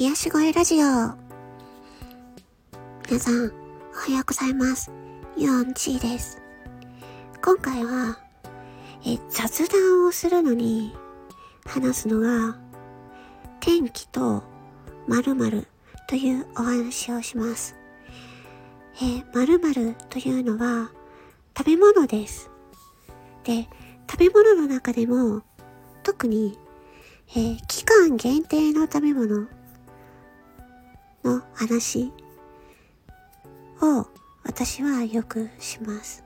癒し声ラジオ。皆さん、おはようございます。ユオンチーです。今回は、え、雑談をするのに、話すのが、天気と〇〇というお話をします。え、〇〇というのは、食べ物です。で、食べ物の中でも、特に、えー期間限定の食べ物の話を私はよくします。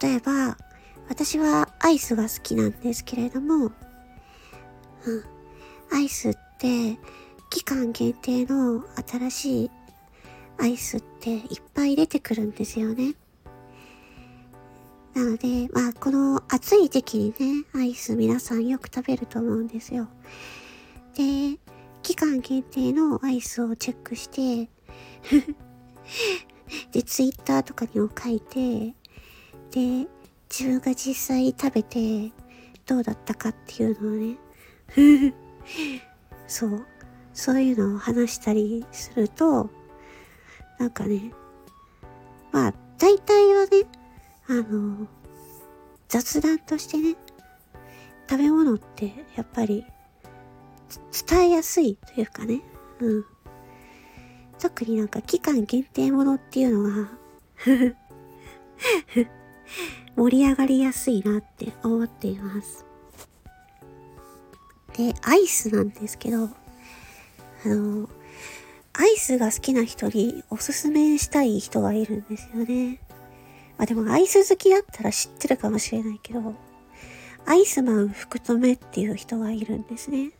例えば、私はアイスが好きなんですけれども、うん、アイスって期間限定の新しいアイスっていっぱい出てくるんですよね。なので、まあ、この暑い時期にね、アイス皆さんよく食べると思うんですよ。で、期間限定のアイスをチェックして、で、ツイッターとかにも書いて、で、自分が実際食べてどうだったかっていうのをね、そう、そういうのを話したりすると、なんかね、まあ、大体はね、あの、雑談としてね、食べ物ってやっぱり伝えやすいというかね、うん。特になんか期間限定ものっていうのが 盛り上がりやすいなって思っています。で、アイスなんですけど、あの、アイスが好きな人におすすめしたい人がいるんですよね。まあでもアイス好きだったら知ってるかもしれないけど、アイスマン福留っていう人がいるんですね。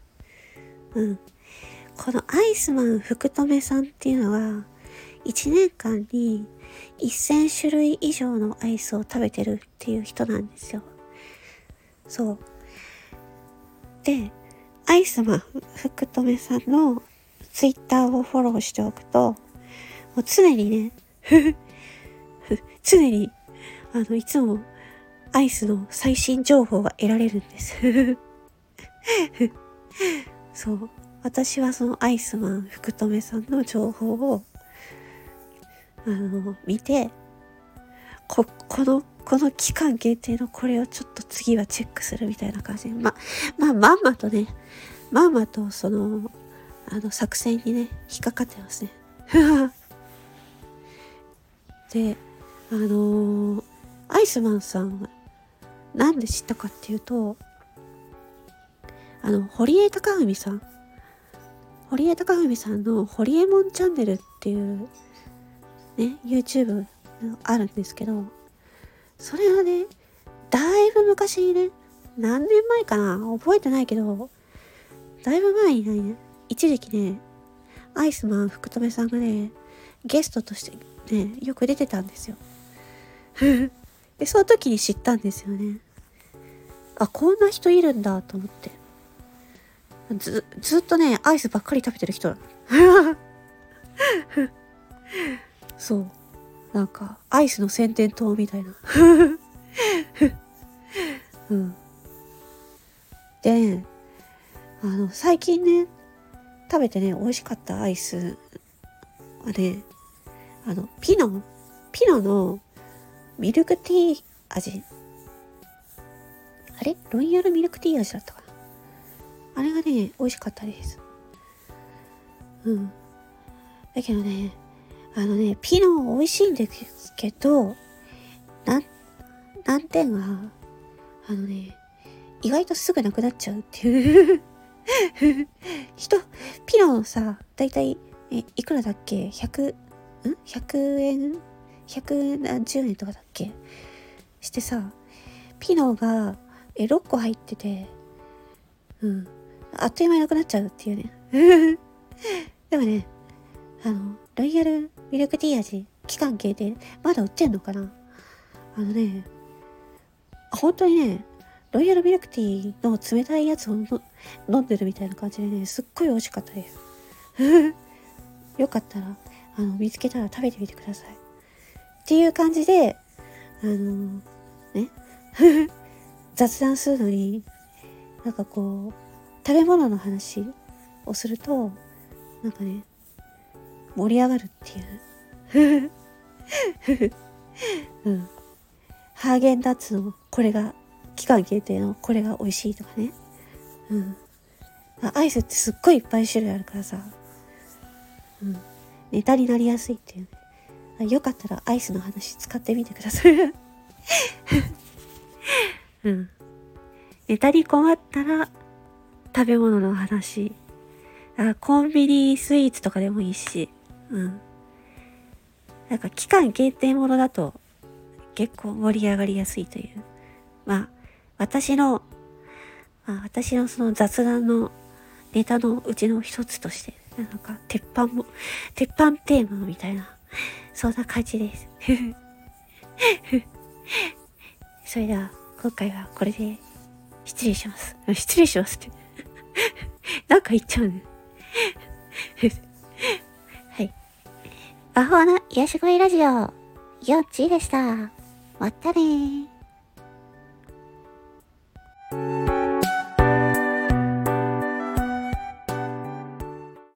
うん。このアイスマン福留さんっていうのは、1年間に1000種類以上のアイスを食べてるっていう人なんですよ。そう。で、アイスマン福留さんのツイッターをフォローしておくと、もう常にね、常に、あの、いつもアイスの最新情報が得られるんです。そう。私はそのアイスマン福留さんの情報を、あの、見て、こ、この、この期間限定のこれをちょっと次はチェックするみたいな感じで、ま、まあ、まんまとね、まんまとその、あの、作戦にね、引っかかってますね。で、あのーアイスマンさんは、なんで知ったかっていうと、あの、堀江貴文さん。堀江貴文さんのホリエモンチャンネルっていう、ね、YouTube あるんですけど、それはね、だいぶ昔にね、何年前かな覚えてないけど、だいぶ前にね、一時期ね、アイスマン福留さんがね、ゲストとしてね、よく出てたんですよ。で、その時に知ったんですよね。あ、こんな人いるんだと思って。ず、ずっとね、アイスばっかり食べてる人なの。そう。なんか、アイスの宣伝塔みたいな。うん。で、あの、最近ね、食べてね、美味しかったアイスはね、あの、ピノ、ピノのミルクティー味。あれ？ロイヤルミルクティー味だったかな？あれがね、美味しかったです。うん。だけどね、あのね、ピノ美味しいんですけど、なん、難点は、あのね、意外とすぐなくなっちゃうっていう。人、ピノさ、だいたい、え、いくらだっけ ?100、ん ?100 円？100何十円とかだっけ？してさ、ピノが、え、6個入ってて、うん。あっという間になくなっちゃうっていうね。でもね、あの、ロイヤルミルクティー味、期間限定、まだ売ってんのかなあのね、本当にね、ロイヤルミルクティーの冷たいやつをの飲んでるみたいな感じでね、すっごい美味しかったです。よかったら、あの、見つけたら食べてみてください。っていう感じで、あのね、雑談するのに、なんかこう、食べ物の話をすると、なんかね、盛り上がるっていう。うん。ハーゲンダッツのこれが、期間限定のこれが美味しいとかね。うん。アイスってすっごいいっぱい種類あるからさ。うん。ネタになりやすいっていうね。よかったらアイスの話使ってみてください。うん。ネタに困ったら食べ物の話。あコンビニスイーツとかでもいいし。うん。なんか期間限定ものだと結構盛り上がりやすいという。まあ、私の、まあ、私のその雑談のネタのうちの一つとして、なんか鉄板も、鉄板テーマみたいな、そんな感じです。それでは、今回はこれで失礼します。失礼しますってなんか言っちゃうね。はい。魔法の癒し声ラジオ、よっちーでした。またねー